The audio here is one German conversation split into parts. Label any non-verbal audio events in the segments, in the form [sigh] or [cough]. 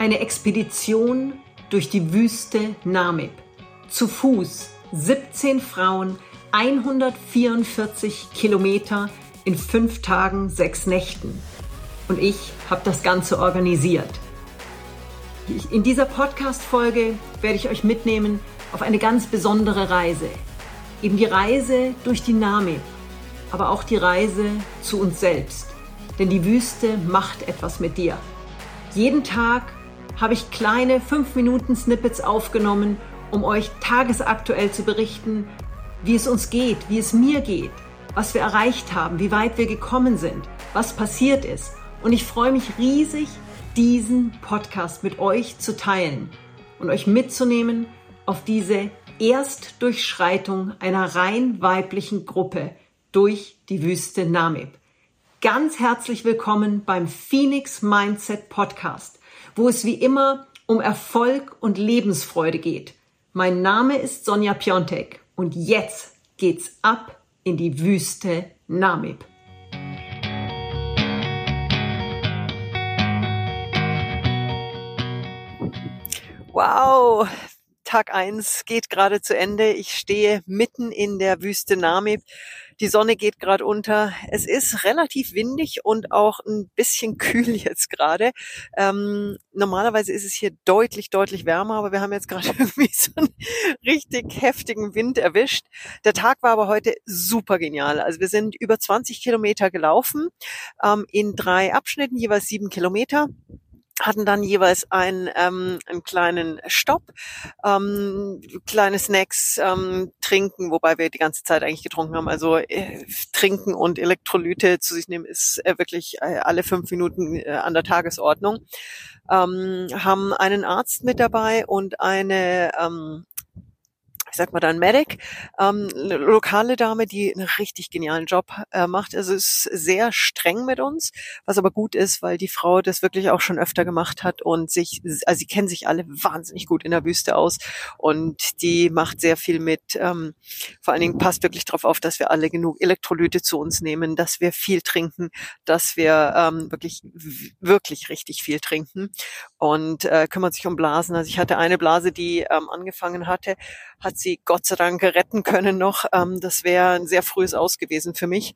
Eine Expedition durch die Wüste Namib. Zu Fuß 17 Frauen, 144 Kilometer in fünf Tagen, sechs Nächten. Und ich habe das Ganze organisiert. In dieser Podcast-Folge werde ich euch mitnehmen auf eine ganz besondere Reise. Eben die Reise durch die Namib, aber auch die Reise zu uns selbst. Denn die Wüste macht etwas mit dir. Jeden Tag habe ich kleine 5 Minuten Snippets aufgenommen, um euch tagesaktuell zu berichten, wie es uns geht, wie es mir geht, was wir erreicht haben, wie weit wir gekommen sind, was passiert ist. Und ich freue mich riesig, diesen Podcast mit euch zu teilen und euch mitzunehmen auf diese Erstdurchschreitung einer rein weiblichen Gruppe durch die Wüste Namib. Ganz herzlich willkommen beim Phoenix Mindset Podcast wo es wie immer um Erfolg und Lebensfreude geht. Mein Name ist Sonja Piontek und jetzt geht's ab in die Wüste Namib. Wow, Tag eins geht gerade zu Ende. Ich stehe mitten in der Wüste Namib. Die Sonne geht gerade unter. Es ist relativ windig und auch ein bisschen [laughs] kühl jetzt gerade. Ähm, normalerweise ist es hier deutlich, deutlich wärmer, aber wir haben jetzt gerade [laughs] irgendwie so einen richtig heftigen Wind erwischt. Der Tag war aber heute super genial. Also wir sind über 20 Kilometer gelaufen ähm, in drei Abschnitten, jeweils sieben Kilometer hatten dann jeweils einen, ähm, einen kleinen Stopp, ähm, kleine Snacks, ähm, trinken, wobei wir die ganze Zeit eigentlich getrunken haben. Also äh, trinken und Elektrolyte zu sich nehmen ist äh, wirklich äh, alle fünf Minuten äh, an der Tagesordnung. Ähm, haben einen Arzt mit dabei und eine ähm, ich sag mal dann Medic, ähm, lokale Dame, die einen richtig genialen Job äh, macht. Also ist sehr streng mit uns, was aber gut ist, weil die Frau das wirklich auch schon öfter gemacht hat und sich, also sie kennen sich alle wahnsinnig gut in der Wüste aus und die macht sehr viel mit. Ähm, vor allen Dingen passt wirklich darauf auf, dass wir alle genug Elektrolyte zu uns nehmen, dass wir viel trinken, dass wir ähm, wirklich wirklich richtig viel trinken und äh, kümmert sich um Blasen. Also ich hatte eine Blase, die ähm, angefangen hatte, hat sie Gott sei Dank retten können noch. Ähm, das wäre ein sehr frühes Aus gewesen für mich.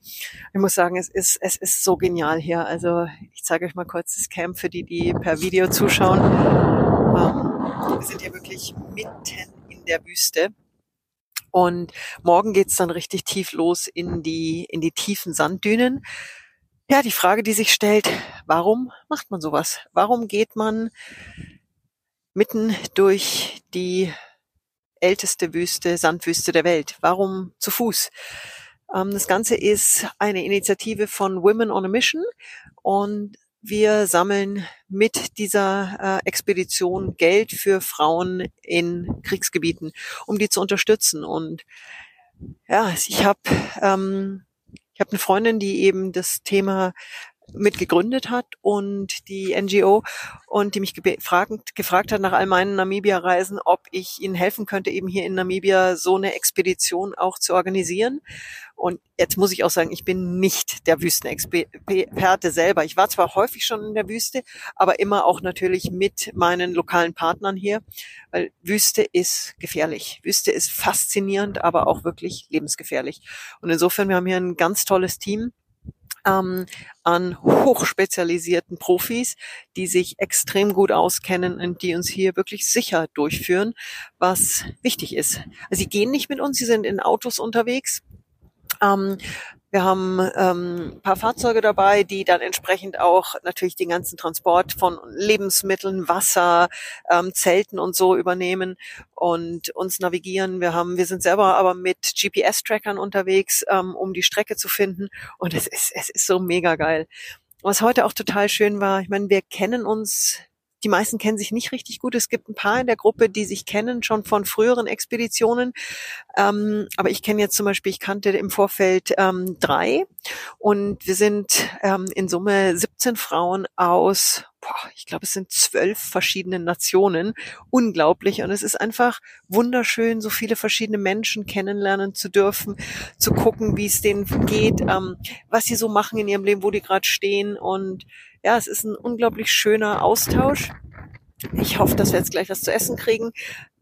Ich muss sagen, es ist, es ist so genial hier. Also ich zeige euch mal kurz das Camp für die, die per Video zuschauen. Ähm, wir sind hier wirklich mitten in der Wüste. Und morgen geht's dann richtig tief los in die, in die tiefen Sanddünen. Ja, die Frage, die sich stellt, warum macht man sowas? Warum geht man mitten durch die älteste Wüste, Sandwüste der Welt. Warum zu Fuß? Ähm, das Ganze ist eine Initiative von Women on a Mission und wir sammeln mit dieser äh, Expedition Geld für Frauen in Kriegsgebieten, um die zu unterstützen. Und ja, ich habe ähm, ich habe eine Freundin, die eben das Thema mit gegründet hat und die NGO und die mich gefragt, gefragt hat nach all meinen Namibia-Reisen, ob ich ihnen helfen könnte, eben hier in Namibia so eine Expedition auch zu organisieren. Und jetzt muss ich auch sagen, ich bin nicht der Wüstenexperte selber. Ich war zwar häufig schon in der Wüste, aber immer auch natürlich mit meinen lokalen Partnern hier, weil Wüste ist gefährlich. Wüste ist faszinierend, aber auch wirklich lebensgefährlich. Und insofern, wir haben hier ein ganz tolles Team ähm, an hochspezialisierten Profis, die sich extrem gut auskennen und die uns hier wirklich sicher durchführen, was wichtig ist. Also sie gehen nicht mit uns, sie sind in Autos unterwegs. Ähm, wir haben ähm, paar Fahrzeuge dabei, die dann entsprechend auch natürlich den ganzen Transport von Lebensmitteln, Wasser, ähm, Zelten und so übernehmen und uns navigieren. Wir haben, wir sind selber aber mit GPS-Trackern unterwegs, ähm, um die Strecke zu finden. Und es ist, es ist so mega geil. Was heute auch total schön war, ich meine, wir kennen uns die meisten kennen sich nicht richtig gut. Es gibt ein paar in der Gruppe, die sich kennen, schon von früheren Expeditionen. Ähm, aber ich kenne jetzt zum Beispiel, ich kannte im Vorfeld ähm, drei und wir sind ähm, in Summe 17 Frauen aus ich glaube, es sind zwölf verschiedene Nationen. Unglaublich. Und es ist einfach wunderschön, so viele verschiedene Menschen kennenlernen zu dürfen, zu gucken, wie es denen geht, ähm, was sie so machen in ihrem Leben, wo die gerade stehen. Und ja, es ist ein unglaublich schöner Austausch. Ich hoffe, dass wir jetzt gleich was zu essen kriegen.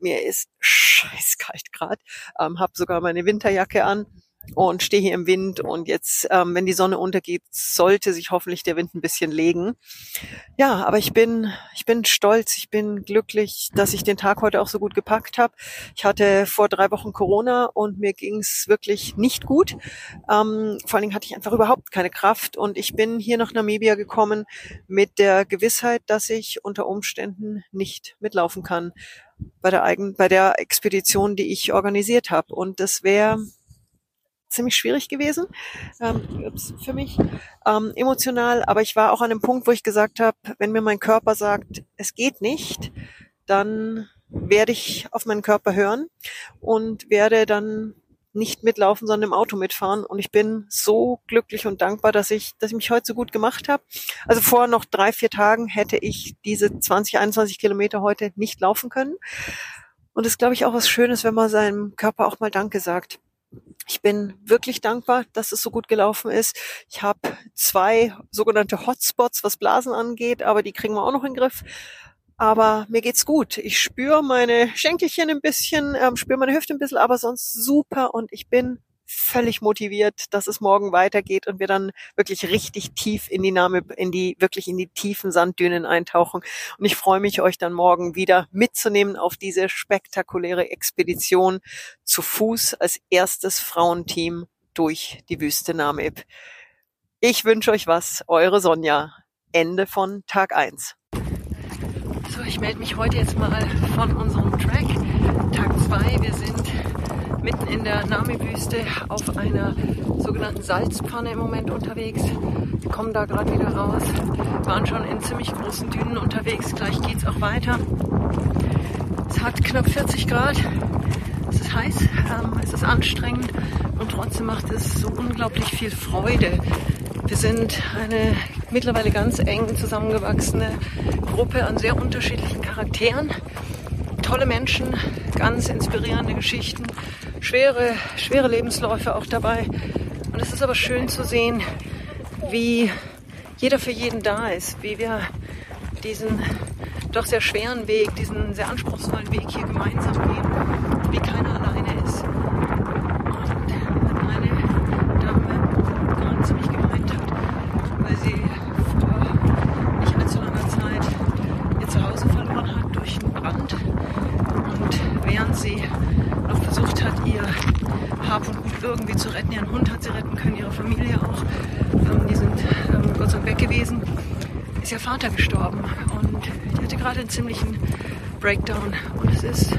Mir ist scheiß kalt gerade. Ähm, hab sogar meine Winterjacke an und stehe hier im Wind und jetzt, ähm, wenn die Sonne untergeht, sollte sich hoffentlich der Wind ein bisschen legen. Ja, aber ich bin, ich bin stolz, ich bin glücklich, dass ich den Tag heute auch so gut gepackt habe. Ich hatte vor drei Wochen Corona und mir ging's wirklich nicht gut. Ähm, vor allen Dingen hatte ich einfach überhaupt keine Kraft und ich bin hier nach Namibia gekommen mit der Gewissheit, dass ich unter Umständen nicht mitlaufen kann bei der eigen, bei der Expedition, die ich organisiert habe. Und das wäre ziemlich schwierig gewesen ähm, für mich ähm, emotional. Aber ich war auch an einem Punkt, wo ich gesagt habe, wenn mir mein Körper sagt, es geht nicht, dann werde ich auf meinen Körper hören und werde dann nicht mitlaufen, sondern im Auto mitfahren. Und ich bin so glücklich und dankbar, dass ich, dass ich mich heute so gut gemacht habe. Also vor noch drei, vier Tagen hätte ich diese 20, 21 Kilometer heute nicht laufen können. Und es ist, glaube ich, auch was Schönes, wenn man seinem Körper auch mal Danke sagt. Ich bin wirklich dankbar, dass es so gut gelaufen ist. Ich habe zwei sogenannte Hotspots, was Blasen angeht, aber die kriegen wir auch noch in den Griff. Aber mir geht's gut. Ich spüre meine Schenkelchen ein bisschen, ähm, spüre meine Hüfte ein bisschen, aber sonst super und ich bin völlig motiviert, dass es morgen weitergeht und wir dann wirklich richtig tief in die Name, in die, wirklich in die tiefen Sanddünen eintauchen. Und ich freue mich, euch dann morgen wieder mitzunehmen auf diese spektakuläre Expedition zu Fuß als erstes Frauenteam durch die Wüste Namib. Ich wünsche euch was, eure Sonja. Ende von Tag eins. So, ich melde mich heute jetzt mal von unserem Track. Tag zwei. Wir sind mitten in der Nami-Wüste auf einer sogenannten Salzpfanne im Moment unterwegs. Wir kommen da gerade wieder raus. Waren schon in ziemlich großen Dünen unterwegs. Gleich geht's auch weiter. Es hat knapp 40 Grad. Es ist heiß, ähm, es ist anstrengend und trotzdem macht es so unglaublich viel Freude. Wir sind eine mittlerweile ganz eng zusammengewachsene Gruppe an sehr unterschiedlichen Charakteren. Tolle Menschen, ganz inspirierende Geschichten schwere, schwere Lebensläufe auch dabei. Und es ist aber schön zu sehen, wie jeder für jeden da ist, wie wir diesen doch sehr schweren Weg, diesen sehr anspruchsvollen Weg hier gemeinsam gehen, wie keiner alleine ist. Und eine Dame gerade ziemlich gemeint hat, weil sie vor nicht allzu langer Zeit ihr Zuhause verloren hat durch einen Brand. Und während sie noch versucht hat, ihr Hab und Gut irgendwie zu retten. Ihren Hund hat sie retten können, ihre Familie auch. Ähm, die sind ähm, Gott sei Dank weg gewesen. Ist ihr Vater gestorben und die hatte gerade einen ziemlichen Breakdown. Und es ist,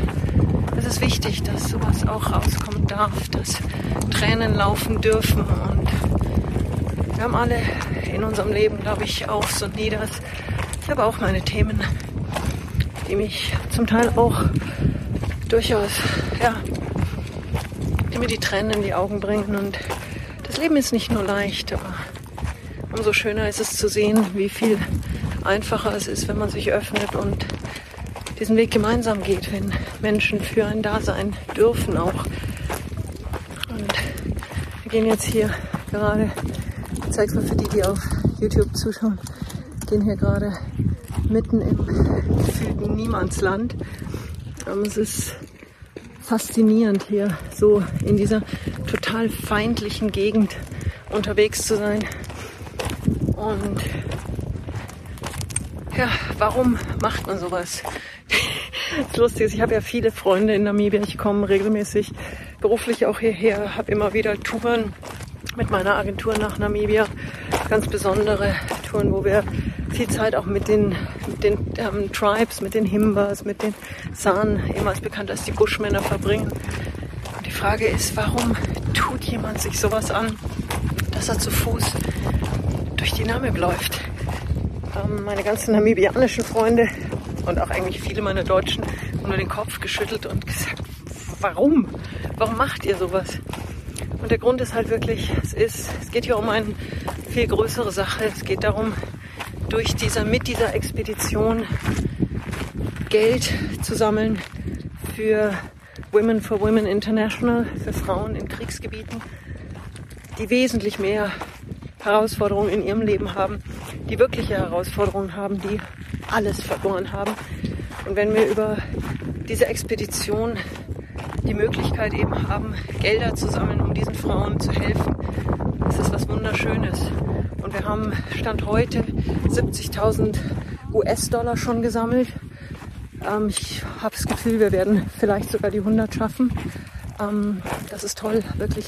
es ist wichtig, dass sowas auch rauskommen darf, dass Tränen laufen dürfen. Und wir haben alle in unserem Leben, glaube ich, Aufs und Nieders. Ich habe auch meine Themen, die mich zum Teil auch durchaus, ja, die mir die Tränen in die Augen bringen. Und das Leben ist nicht nur leicht, aber umso schöner ist es zu sehen, wie viel einfacher es ist, wenn man sich öffnet und diesen Weg gemeinsam geht, wenn Menschen für ein Dasein dürfen auch. Und wir gehen jetzt hier gerade, ich zeige es mal für die, die auf YouTube zuschauen, gehen hier gerade mitten im gefühlten Niemandsland. Es ist faszinierend hier so in dieser total feindlichen Gegend unterwegs zu sein. Und ja, warum macht man sowas? [laughs] Das Lustige ist, ich habe ja viele Freunde in Namibia. Ich komme regelmäßig beruflich auch hierher, habe immer wieder Touren mit meiner Agentur nach Namibia. Ganz besondere Touren, wo wir viel Zeit auch mit den, mit den ähm, Tribes, mit den Himbas, mit den San, ehemals bekannt als die Buschmänner, verbringen. Und die Frage ist, warum tut jemand sich sowas an, dass er zu Fuß durch die Namib läuft? Ähm, meine ganzen namibianischen Freunde und auch eigentlich viele meiner Deutschen haben nur den Kopf geschüttelt und gesagt, warum? Warum macht ihr sowas? Und der Grund ist halt wirklich, es ist, es geht hier um eine viel größere Sache. Es geht darum, durch dieser, mit dieser Expedition Geld zu sammeln für Women for Women International, für Frauen in Kriegsgebieten, die wesentlich mehr Herausforderungen in ihrem Leben haben, die wirkliche Herausforderungen haben, die alles verloren haben, Und wenn wir über diese Expedition die Möglichkeit eben haben, Gelder zu sammeln, um diesen Frauen zu helfen, ist das was Wunderschönes. Und wir haben Stand heute 70.000 US-Dollar schon gesammelt. Ähm, ich habe das Gefühl, wir werden vielleicht sogar die 100 schaffen. Ähm, das ist toll, wirklich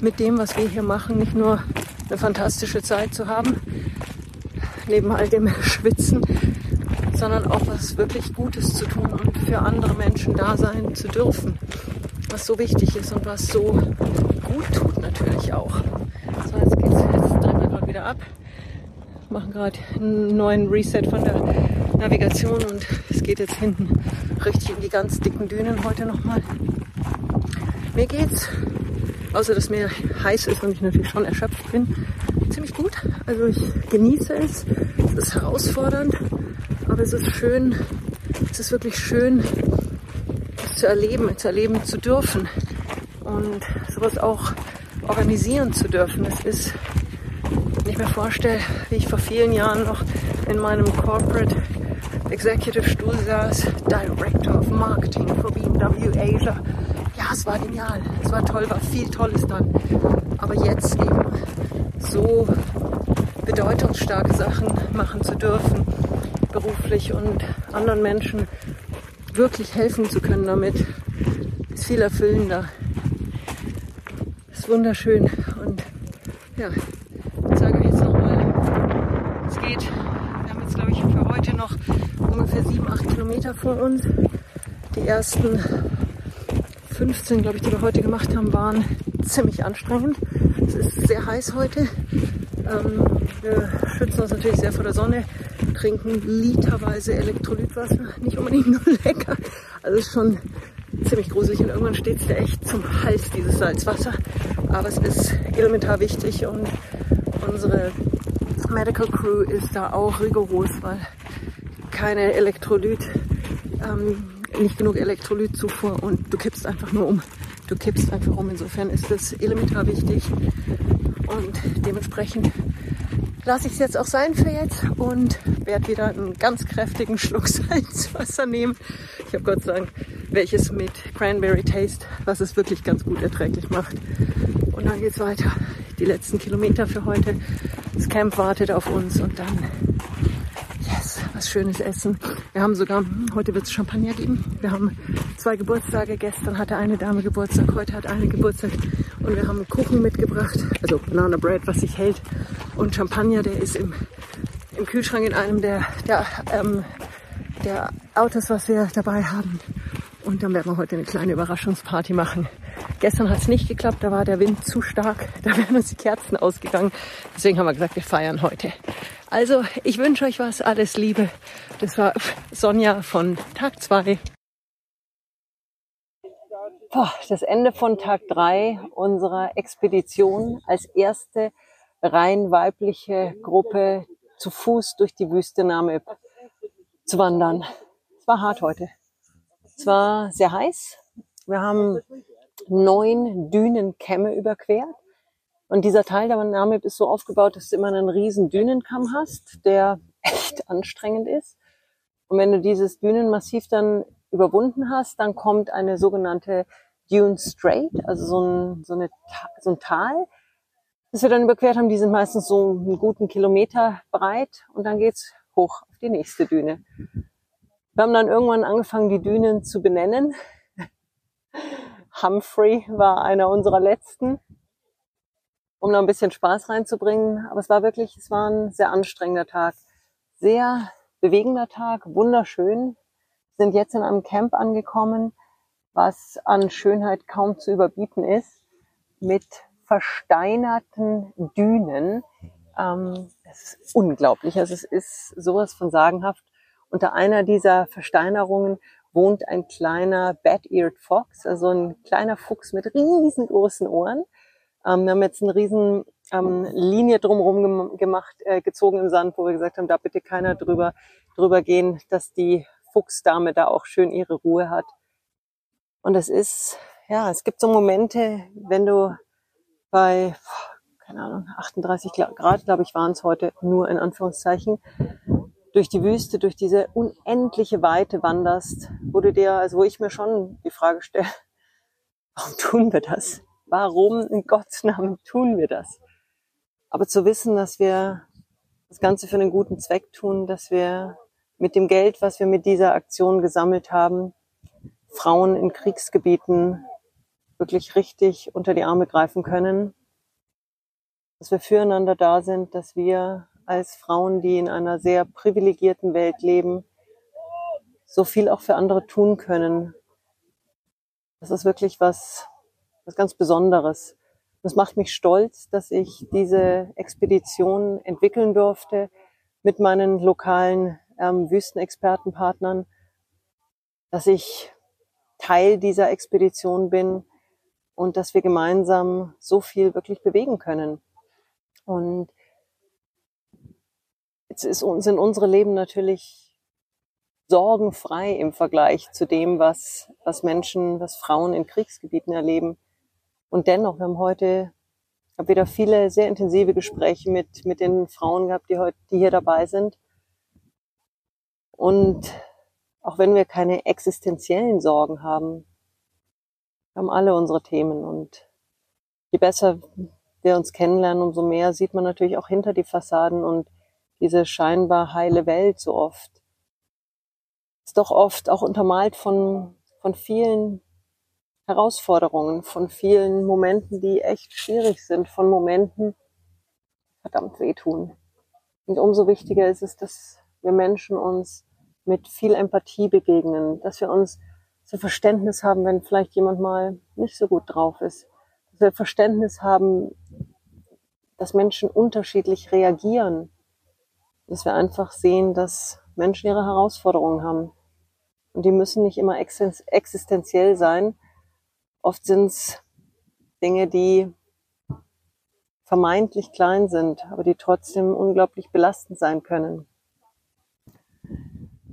mit dem, was wir hier machen, nicht nur eine fantastische Zeit zu haben, neben all dem Schwitzen, sondern auch was wirklich Gutes zu tun und für andere Menschen da sein zu dürfen, was so wichtig ist und was so gut tut natürlich auch. So, jetzt geht's, jetzt drehen wir gerade wieder ab, machen gerade einen neuen Reset von der Navigation und es geht jetzt hinten richtig in die ganz dicken Dünen heute nochmal. Mir geht's, außer dass mir heiß ist und ich natürlich schon erschöpft bin, ziemlich gut. Also ich genieße es. Es ist herausfordernd, aber es ist schön. Es ist wirklich schön, es zu erleben, zu erleben zu dürfen und sowas auch organisieren zu dürfen. Es ist, wenn ich mir vorstelle, wie ich vor vielen Jahren noch in meinem Corporate Executive Stuhl saß, Director of Marketing for BMW Asia ja, es war genial, es war toll, war viel Tolles dann. Aber jetzt eben so bedeutungsstarke Sachen machen zu dürfen, beruflich und anderen Menschen wirklich helfen zu können damit, ist viel erfüllender. Ist wunderschön und ja, ich sage euch jetzt nochmal, es geht. Wir haben jetzt, glaube ich, für heute noch ungefähr sieben, acht Kilometer vor uns. Die ersten 15, glaube ich, die wir heute gemacht haben, waren [laughs] ziemlich anstrengend. Es ist sehr heiß heute. Ähm, wir schützen uns natürlich sehr vor der Sonne, trinken literweise Elektrolytwasser. Nicht unbedingt nur [laughs] lecker. Also ist schon ziemlich gruselig und irgendwann steht es dir echt zum Hals, dieses Salzwasser. Aber es ist elementar wichtig und unsere Medical Crew ist da auch rigoros, weil keine Elektrolyt ähm, nicht genug Elektrolytzufuhr und du kippst einfach nur um. Du kippst einfach um. Insofern ist das elementar wichtig und dementsprechend lasse ich es jetzt auch sein für jetzt und werde wieder einen ganz kräftigen Schluck [laughs] Salzwasser nehmen. Ich habe Gott sei Dank welches mit Cranberry Taste, was es wirklich ganz gut erträglich macht. Und dann geht es weiter. Die letzten Kilometer für heute. Das Camp wartet auf uns und dann was Schönes essen. Wir haben sogar, heute wird es Champagner geben. Wir haben zwei Geburtstage. Gestern hatte eine Dame Geburtstag, heute hat eine Geburtstag. Und wir haben Kuchen mitgebracht, also Banana Bread, was sich hält. Und Champagner, der ist im, im Kühlschrank in einem der, der, ähm, der Autos, was wir dabei haben. Und dann werden wir heute eine kleine Überraschungsparty machen. Gestern hat es nicht geklappt, da war der Wind zu stark, [laughs] da wären uns die Kerzen ausgegangen. Deswegen haben wir gesagt, wir feiern heute. Also, ich wünsche euch was, alles Liebe. Das war Sonja von Tag 2. Das Ende von Tag 3 unserer Expedition als erste rein weibliche Gruppe zu Fuß durch die Wüste Namib zu wandern. Es war hart heute. Es war sehr heiß. Wir haben neun Dünenkämme überquert. Und dieser Teil der Namib ist so aufgebaut, dass du immer einen riesen Dünenkamm hast, der echt anstrengend ist. Und wenn du dieses Dünenmassiv dann überwunden hast, dann kommt eine sogenannte Dune Strait, also so ein, so, eine, so ein Tal, das wir dann überquert haben. Die sind meistens so einen guten Kilometer breit und dann geht's hoch auf die nächste Düne. Wir haben dann irgendwann angefangen, die Dünen zu benennen. [laughs] Humphrey war einer unserer letzten, um noch ein bisschen Spaß reinzubringen. Aber es war wirklich, es war ein sehr anstrengender Tag. Sehr bewegender Tag, wunderschön. Sind jetzt in einem Camp angekommen, was an Schönheit kaum zu überbieten ist, mit versteinerten Dünen. Ähm, es ist unglaublich. Also es ist sowas von sagenhaft. Unter einer dieser Versteinerungen wohnt ein kleiner Bat-Eared Fox, also ein kleiner Fuchs mit riesengroßen Ohren. Ähm, wir haben jetzt eine riesen ähm, Linie drumherum gemacht, äh, gezogen im Sand, wo wir gesagt haben, da bitte keiner drüber, drüber gehen, dass die Fuchsdame da auch schön ihre Ruhe hat. Und es ist, ja, es gibt so Momente, wenn du bei, keine Ahnung, 38 Grad, glaube ich, waren es heute nur in Anführungszeichen, durch die Wüste, durch diese unendliche Weite wanderst, wo du dir, also wo ich mir schon die Frage stelle, [laughs] warum tun wir das? Warum in Gottes Namen tun wir das? Aber zu wissen, dass wir das Ganze für einen guten Zweck tun, dass wir mit dem Geld, was wir mit dieser Aktion gesammelt haben, Frauen in Kriegsgebieten wirklich richtig unter die Arme greifen können, dass wir füreinander da sind, dass wir als Frauen, die in einer sehr privilegierten Welt leben, so viel auch für andere tun können. Das ist wirklich was, was ganz Besonderes. Das macht mich stolz, dass ich diese Expedition entwickeln durfte mit meinen lokalen ähm, Wüstenexpertenpartnern, dass ich Teil dieser Expedition bin und dass wir gemeinsam so viel wirklich bewegen können. Und jetzt ist, sind unsere Leben natürlich sorgenfrei im Vergleich zu dem, was, was Menschen, was Frauen in Kriegsgebieten erleben. Und dennoch, wir haben heute, ich wieder viele sehr intensive Gespräche mit, mit den Frauen gehabt, die heute, die hier dabei sind. Und auch wenn wir keine existenziellen Sorgen haben, haben alle unsere Themen und je besser wir uns kennenlernen, umso mehr sieht man natürlich auch hinter die Fassaden und diese scheinbar heile Welt so oft ist doch oft auch untermalt von, von vielen Herausforderungen, von vielen Momenten, die echt schwierig sind, von Momenten, verdammt wehtun. Und umso wichtiger ist es, dass wir Menschen uns mit viel Empathie begegnen, dass wir uns so Verständnis haben, wenn vielleicht jemand mal nicht so gut drauf ist, dass wir Verständnis haben, dass Menschen unterschiedlich reagieren, dass wir einfach sehen, dass Menschen ihre Herausforderungen haben. Und die müssen nicht immer existenziell sein. Oft sind es Dinge, die vermeintlich klein sind, aber die trotzdem unglaublich belastend sein können.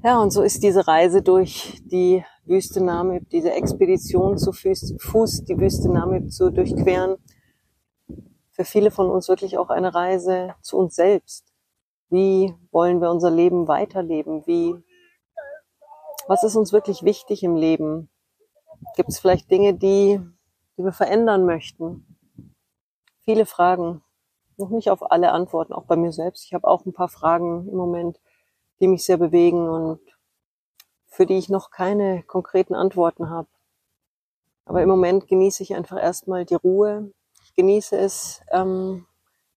Ja, und so ist diese Reise durch die Wüste Namib, diese Expedition zu Fuß, die Wüste Namib zu durchqueren, für viele von uns wirklich auch eine Reise zu uns selbst. Wie wollen wir unser Leben weiterleben? Wie, was ist uns wirklich wichtig im Leben? Gibt es vielleicht Dinge, die, die wir verändern möchten? Viele Fragen, noch nicht auf alle Antworten, auch bei mir selbst. Ich habe auch ein paar Fragen im Moment, die mich sehr bewegen und für die ich noch keine konkreten Antworten habe. Aber im Moment genieße ich einfach erstmal die Ruhe. Ich genieße es, ähm,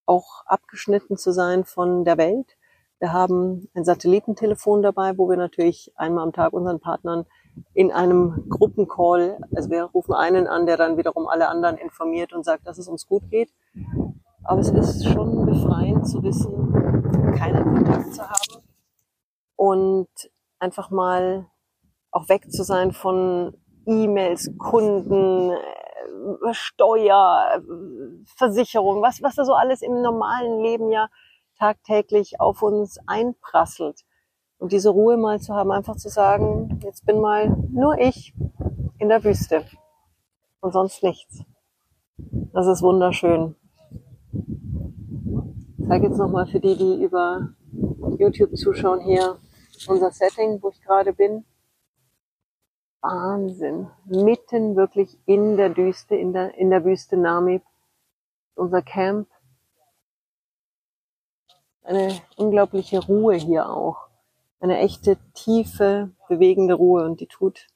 auch abgeschnitten zu sein von der Welt. Wir haben ein Satellitentelefon dabei, wo wir natürlich einmal am Tag unseren Partnern in einem Gruppencall, also wir rufen einen an, der dann wiederum alle anderen informiert und sagt, dass es uns gut geht. Aber es ist schon befreiend zu wissen, keinen Kontakt zu haben und einfach mal auch weg zu sein von E-Mails, Kunden, Steuer, Versicherung, was, was da so alles im normalen Leben ja tagtäglich auf uns einprasselt. Und diese Ruhe mal zu haben, einfach zu sagen, jetzt bin mal nur ich in der Wüste und sonst nichts. Das ist wunderschön. Ich zeige jetzt nochmal für die, die über YouTube zuschauen hier unser Setting, wo ich gerade bin. Wahnsinn. Mitten wirklich in der Wüste, in der, in der Wüste Namib. Unser Camp. Eine unglaubliche Ruhe hier auch. Eine echte, tiefe, bewegende Ruhe und die tut,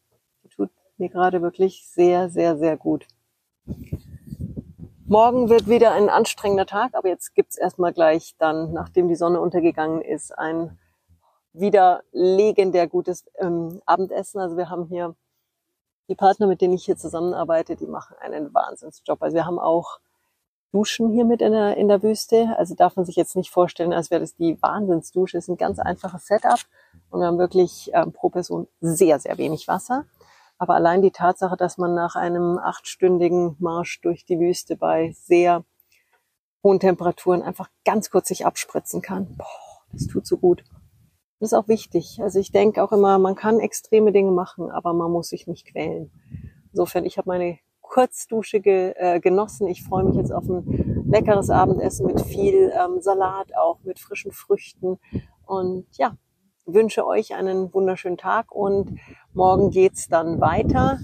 die tut mir gerade wirklich sehr, sehr, sehr gut. Morgen wird wieder ein anstrengender Tag, aber jetzt gibt's erstmal gleich dann, nachdem die Sonne untergegangen ist, ein wieder legendär gutes ähm, Abendessen. Also wir haben hier die Partner, mit denen ich hier zusammenarbeite, die machen einen Wahnsinnsjob. Also wir haben auch Duschen hier mit in der, in der Wüste. Also darf man sich jetzt nicht vorstellen, als wäre das die Wahnsinnsdusche. Es ist ein ganz einfaches Setup und wir haben wirklich ähm, pro Person sehr, sehr wenig Wasser. Aber allein die Tatsache, dass man nach einem achtstündigen Marsch durch die Wüste bei sehr hohen Temperaturen einfach ganz kurz sich abspritzen kann, boah, das tut so gut. Das ist auch wichtig. Also ich denke auch immer, man kann extreme Dinge machen, aber man muss sich nicht quälen. Insofern, ich habe meine Kurzdusche ge, äh, genossen. Ich freue mich jetzt auf ein leckeres Abendessen mit viel ähm, Salat, auch mit frischen Früchten. Und ja, wünsche euch einen wunderschönen Tag und morgen geht's dann weiter.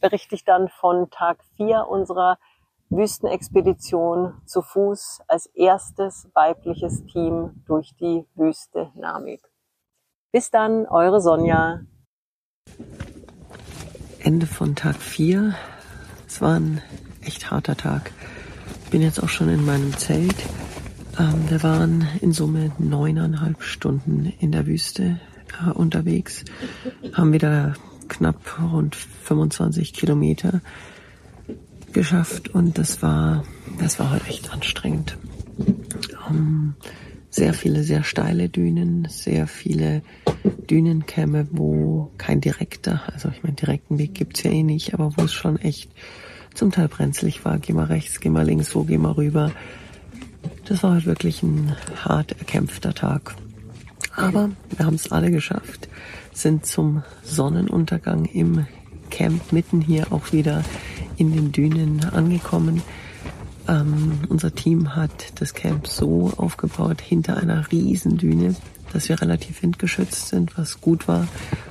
Berichte ich dann von Tag 4 unserer Wüstenexpedition zu Fuß als erstes weibliches Team durch die Wüste Namib. Bis dann, eure Sonja. Ende von Tag 4. Es war ein echt harter Tag. Bin jetzt auch schon in meinem Zelt. Ähm, wir waren in Summe neuneinhalb Stunden in der Wüste äh, unterwegs, haben wieder knapp rund 25 Kilometer geschafft und das war, das war heute echt anstrengend. Um, sehr viele sehr steile Dünen, sehr viele Dünenkämme, wo kein direkter, also ich meine, direkten Weg gibt's ja eh nicht, aber wo es schon echt zum Teil brenzlig war. Geh mal rechts, geh mal links, wo geh mal rüber. Das war halt wirklich ein hart erkämpfter Tag. Aber wir haben es alle geschafft, sind zum Sonnenuntergang im Camp mitten hier auch wieder in den Dünen angekommen. Ähm, unser Team hat das Camp so aufgebaut hinter einer riesen Düne, dass wir relativ windgeschützt sind, was gut war,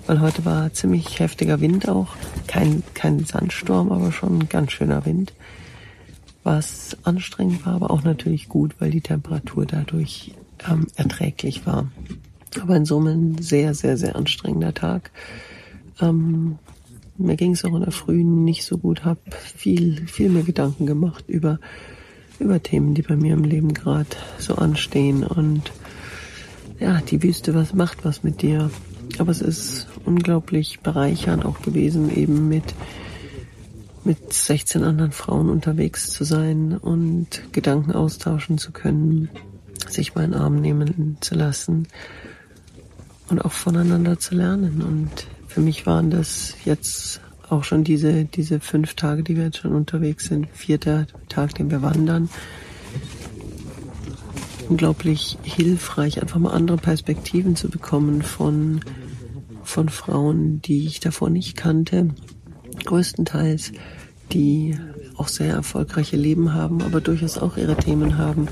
weil heute war ziemlich heftiger Wind auch. Kein, kein Sandsturm, aber schon ein ganz schöner Wind. Was anstrengend war, aber auch natürlich gut, weil die Temperatur dadurch ähm, erträglich war. Aber in Summe ein sehr, sehr, sehr anstrengender Tag. Ähm, mir ging es auch in der Früh nicht so gut, habe viel, viel mehr Gedanken gemacht über, über Themen, die bei mir im Leben gerade so anstehen. Und ja, die Wüste was macht was mit dir. Aber es ist unglaublich bereichernd auch gewesen, eben mit, mit 16 anderen Frauen unterwegs zu sein und Gedanken austauschen zu können, sich meinen Arm nehmen zu lassen und auch voneinander zu lernen. Und für mich waren das jetzt auch schon diese, diese fünf Tage, die wir jetzt schon unterwegs sind. Vierter Tag, den wir wandern. Unglaublich hilfreich, einfach mal andere Perspektiven zu bekommen von, von Frauen, die ich davor nicht kannte. Größtenteils, die auch sehr erfolgreiche Leben haben, aber durchaus auch ihre Themen haben,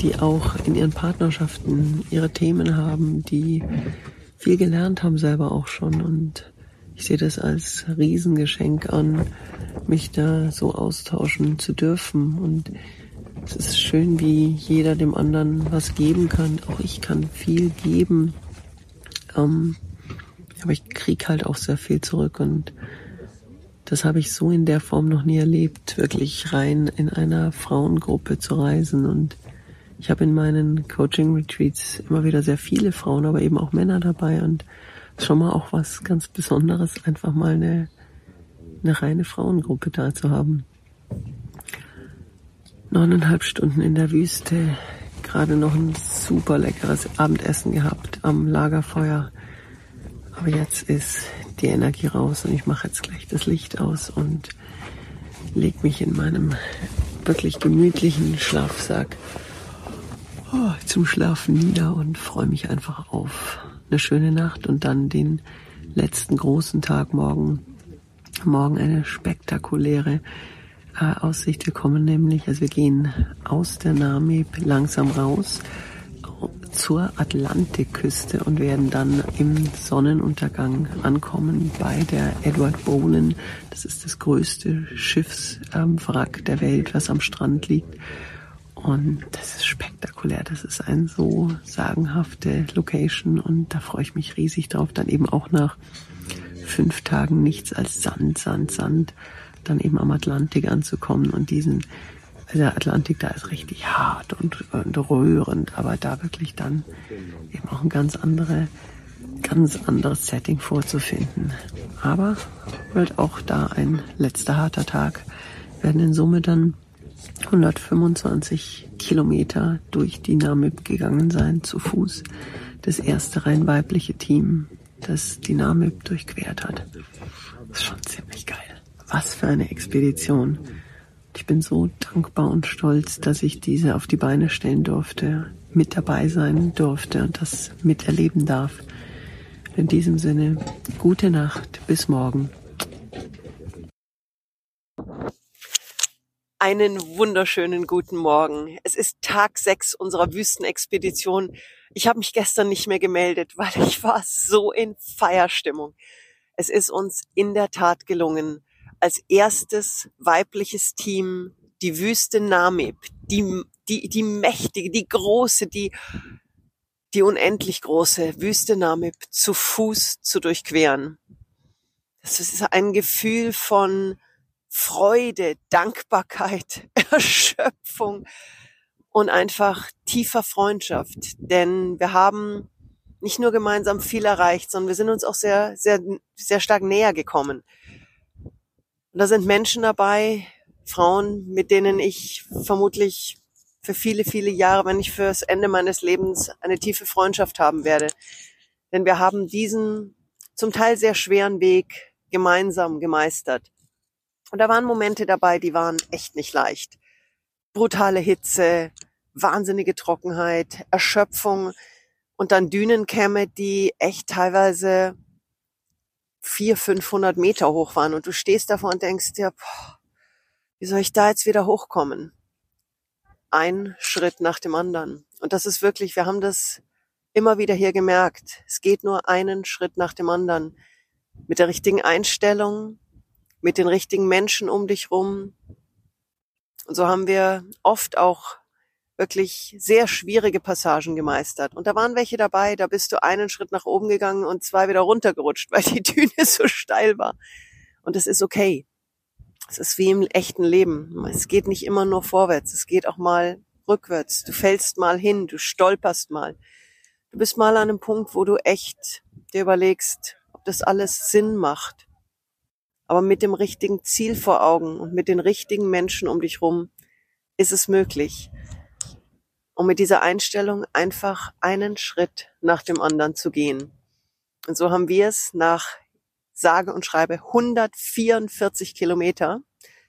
die auch in ihren Partnerschaften ihre Themen haben, die viel gelernt haben selber auch schon und ich sehe das als Riesengeschenk an, mich da so austauschen zu dürfen und es ist schön, wie jeder dem anderen was geben kann. Auch ich kann viel geben, ähm, aber ich krieg halt auch sehr viel zurück und das habe ich so in der Form noch nie erlebt, wirklich rein in einer Frauengruppe zu reisen und ich habe in meinen Coaching-Retreats immer wieder sehr viele Frauen, aber eben auch Männer dabei und schon mal auch was ganz Besonderes, einfach mal eine, eine reine Frauengruppe da zu haben. Neuneinhalb Stunden in der Wüste, gerade noch ein super leckeres Abendessen gehabt am Lagerfeuer. Aber jetzt ist die Energie raus und ich mache jetzt gleich das Licht aus und leg mich in meinem wirklich gemütlichen Schlafsack zum Schlafen nieder und freue mich einfach auf eine schöne Nacht und dann den letzten großen Tag morgen. Morgen eine spektakuläre äh, Aussicht. Wir kommen nämlich, also wir gehen aus der Namib langsam raus zur Atlantikküste und werden dann im Sonnenuntergang ankommen bei der Edward Bowen. Das ist das größte Schiffswrack ähm, der Welt, was am Strand liegt. Und das ist spektakulär. Das ist eine so sagenhafte Location und da freue ich mich riesig drauf. Dann eben auch nach fünf Tagen nichts als Sand, Sand, Sand, dann eben am Atlantik anzukommen und diesen, also der Atlantik da ist richtig hart und, und rührend, aber da wirklich dann eben auch ein ganz andere, ganz anderes Setting vorzufinden. Aber wird auch da ein letzter harter Tag. Werden in Summe dann 125 Kilometer durch die Namib gegangen sein, zu Fuß. Das erste rein weibliche Team, das die Namib durchquert hat. Das ist schon ziemlich geil. Was für eine Expedition. Ich bin so dankbar und stolz, dass ich diese auf die Beine stellen durfte, mit dabei sein durfte und das miterleben darf. In diesem Sinne, gute Nacht, bis morgen. Einen wunderschönen guten Morgen. Es ist Tag 6 unserer Wüstenexpedition. Ich habe mich gestern nicht mehr gemeldet, [laughs] weil ich war so in Feierstimmung. Es ist uns in der Tat gelungen, als erstes weibliches Team die Wüste Namib, die, die, die mächtige, die große, die, die unendlich große Wüste Namib zu Fuß zu durchqueren. Das ist ein Gefühl von Freude, Dankbarkeit, [laughs] Erschöpfung und einfach tiefer Freundschaft. Denn wir haben nicht nur gemeinsam viel erreicht, sondern wir sind uns auch sehr, sehr, sehr stark näher gekommen. Und da sind Menschen dabei, Frauen, mit denen ich vermutlich für viele, viele Jahre, wenn nicht fürs Ende meines Lebens, eine tiefe Freundschaft haben werde. Denn wir haben diesen zum Teil sehr schweren Weg gemeinsam gemeistert. Und da waren Momente dabei, die waren echt nicht leicht. Brutale Hitze, wahnsinnige Trockenheit, Erschöpfung und dann Dünenkämme, die echt teilweise vier, 500 Meter hoch waren. Und du stehst davor und denkst dir, boah, wie soll ich da jetzt wieder hochkommen? Ein Schritt nach dem anderen. Und das ist wirklich, wir haben das immer wieder hier gemerkt. Es geht nur einen Schritt nach dem anderen. Mit der richtigen Einstellung, mit den richtigen Menschen um dich rum. Und so haben wir oft auch wirklich sehr schwierige Passagen gemeistert. Und da waren welche dabei, da bist du einen Schritt nach oben gegangen und zwei wieder runtergerutscht, [laughs] weil die Düne so steil war. Und das ist okay. Es ist wie im echten Leben. Es geht nicht immer nur vorwärts, es geht auch mal rückwärts. Du fällst mal hin, du stolperst mal. Du bist mal an einem Punkt, wo du echt dir überlegst, ob das alles Sinn macht aber mit dem richtigen Ziel vor Augen und mit den richtigen Menschen um dich rum ist es möglich. Und mit dieser Einstellung einfach einen Schritt nach dem anderen zu gehen. Und so haben wir es nach sage und schreibe 144 Kilometer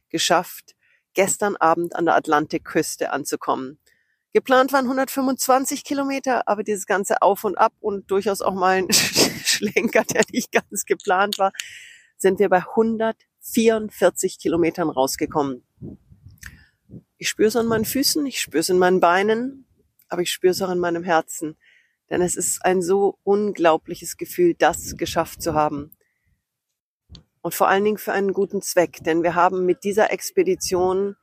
geschafft, gestern Abend an der Atlantikküste anzukommen. Geplant waren 125 Kilometer, aber dieses ganze Auf und Ab und durchaus auch mal ein [laughs] Schlenker, der nicht ganz geplant war, sind wir bei 144 Kilometern rausgekommen. Ich spüre es an meinen Füßen, ich spüre es in meinen Beinen, aber ich spüre es auch in meinem Herzen. Denn es ist ein so unglaubliches Gefühl, das geschafft zu haben. Und vor allen Dingen für einen guten Zweck. Denn wir haben mit dieser Expedition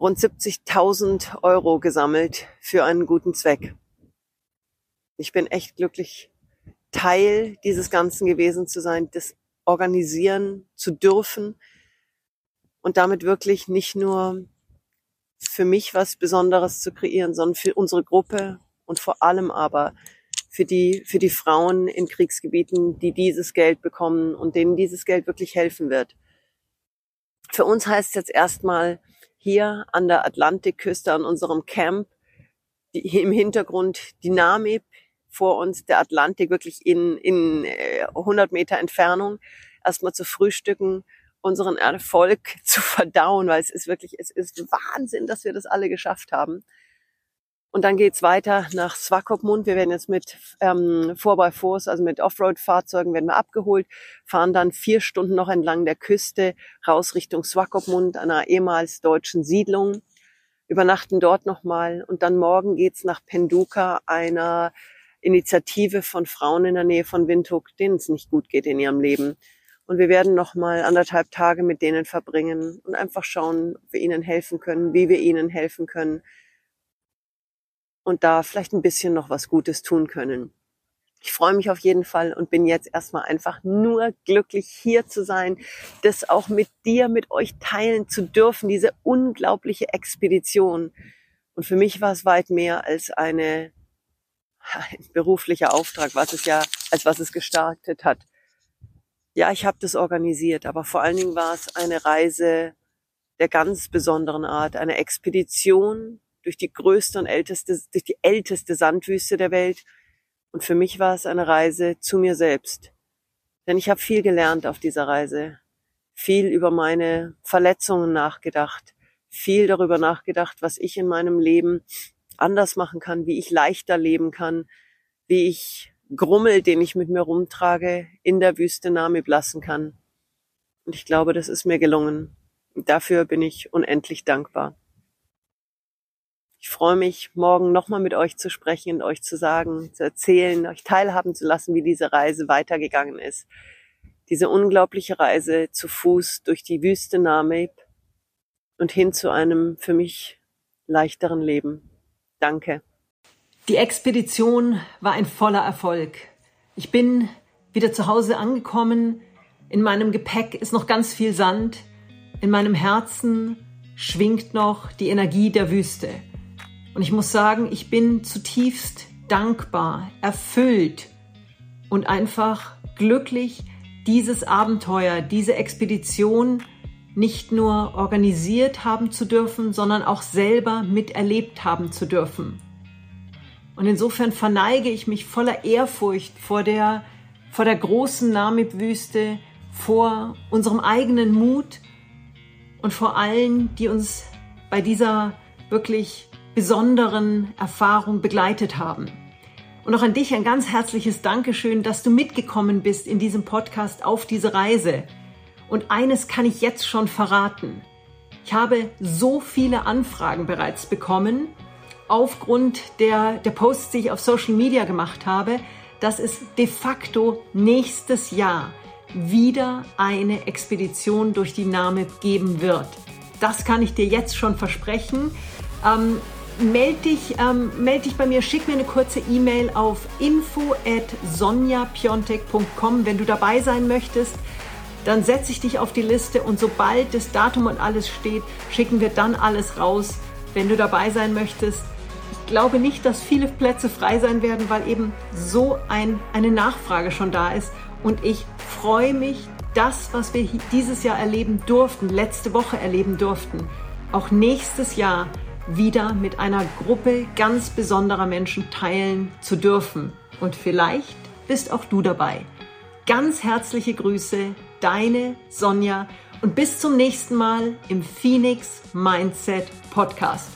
rund 70.000 Euro gesammelt für einen guten Zweck. Ich bin echt glücklich, Teil dieses Ganzen gewesen zu sein, des organisieren zu dürfen und damit wirklich nicht nur für mich was Besonderes zu kreieren, sondern für unsere Gruppe und vor allem aber für die, für die Frauen in Kriegsgebieten, die dieses Geld bekommen und denen dieses Geld wirklich helfen wird. Für uns heißt es jetzt erstmal hier an der Atlantikküste, an unserem Camp, die, im Hintergrund die Namib, vor uns der Atlantik wirklich in, in 100 äh, Meter Entfernung erstmal zu frühstücken, unseren Erfolg [laughs] zu verdauen, weil es ist wirklich, es ist Wahnsinn, dass wir das alle geschafft haben. Und dann geht's weiter nach Swakopmund. Wir werden jetzt mit ähm, 4x4s, also mit Offroad-Fahrzeugen, werden wir abgeholt, fahren dann vier Stunden noch entlang der Küste raus Richtung Swakopmund, einer ehemals deutschen Siedlung, übernachten dort nochmal und dann morgen geht's nach Penduka, einer Initiative von Frauen in der Nähe von Windhoek, denen es nicht gut geht in ihrem Leben. Und wir werden noch mal anderthalb Tage mit denen verbringen und einfach schauen, ob wir ihnen helfen können, wie wir ihnen helfen können und da vielleicht ein bisschen noch was Gutes tun können. Ich freue mich auf jeden Fall und bin jetzt erstmal einfach nur glücklich hier zu sein, das auch mit dir, mit euch teilen zu dürfen, diese unglaubliche Expedition. Und für mich war es weit mehr als eine ein beruflicher Auftrag, was es ja, als was es gestartet hat. Ja, ich habe das organisiert, aber vor allen Dingen war es eine Reise der ganz besonderen Art, eine Expedition durch die größte und älteste, durch die älteste Sandwüste der Welt. Und für mich war es eine Reise zu mir selbst. Denn ich habe viel gelernt auf dieser Reise, viel über meine Verletzungen nachgedacht, viel darüber nachgedacht, was ich in meinem Leben anders machen kann, wie ich leichter leben kann, wie ich Grummel, den ich mit mir rumtrage, in der Wüste Namib lassen kann. Und ich glaube, das ist mir gelungen. Dafür bin ich unendlich dankbar. Ich freue mich, morgen nochmal mit euch zu sprechen und euch zu sagen, zu erzählen, euch teilhaben zu lassen, wie diese Reise weitergegangen ist. Diese unglaubliche Reise zu Fuß durch die Wüste Namib und hin zu einem für mich leichteren Leben. Danke. Die Expedition war ein voller Erfolg. Ich bin wieder zu Hause angekommen. In meinem Gepäck ist noch ganz viel Sand. In meinem Herzen schwingt noch die Energie der Wüste. Und ich muss sagen, ich bin zutiefst dankbar, erfüllt und einfach glücklich, dieses Abenteuer, diese Expedition nicht nur organisiert haben zu dürfen, sondern auch selber miterlebt haben zu dürfen. Und insofern verneige ich mich voller Ehrfurcht vor der, vor der großen Namib-Wüste, vor unserem eigenen Mut und vor allen, die uns bei dieser wirklich besonderen Erfahrung begleitet haben. Und auch an dich ein ganz herzliches Dankeschön, dass du mitgekommen bist in diesem Podcast auf diese Reise. Und eines kann ich jetzt schon verraten. Ich habe so viele Anfragen bereits bekommen, aufgrund der, der Posts, die ich auf Social Media gemacht habe, dass es de facto nächstes Jahr wieder eine Expedition durch die Name geben wird. Das kann ich dir jetzt schon versprechen. Ähm, meld dich, ähm, meld dich bei mir, schick mir eine kurze E-Mail auf info at sonjapiontek.com, wenn du dabei sein möchtest dann setze ich dich auf die Liste und sobald das Datum und alles steht, schicken wir dann alles raus, wenn du dabei sein möchtest. Ich glaube nicht, dass viele Plätze frei sein werden, weil eben so ein, eine Nachfrage schon da ist. Und ich freue mich, das, was wir dieses Jahr erleben durften, letzte Woche erleben durften, auch nächstes Jahr wieder mit einer Gruppe ganz besonderer Menschen teilen zu dürfen. Und vielleicht bist auch du dabei. Ganz herzliche Grüße, deine Sonja und bis zum nächsten Mal im Phoenix Mindset Podcast.